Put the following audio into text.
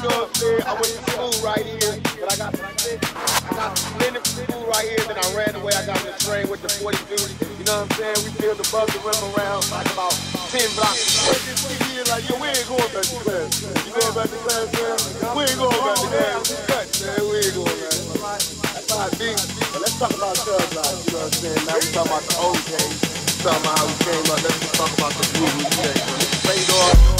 sure man, I went to school right here, but I got I got plenty of school right here, then I ran away, I got on the train with the 40 dudes. You know what I'm saying? We filled the bus and ran around like about 10 blocks. Years, like, yo, we ain't going back to class. You know about the class, man? We ain't going back to class. We man. We ain't going back. That's how Let's talk about thug life, you know what I'm saying? Now we talking about the old days. Talking about how we came up. Let's just talk about the food we ate. Played off.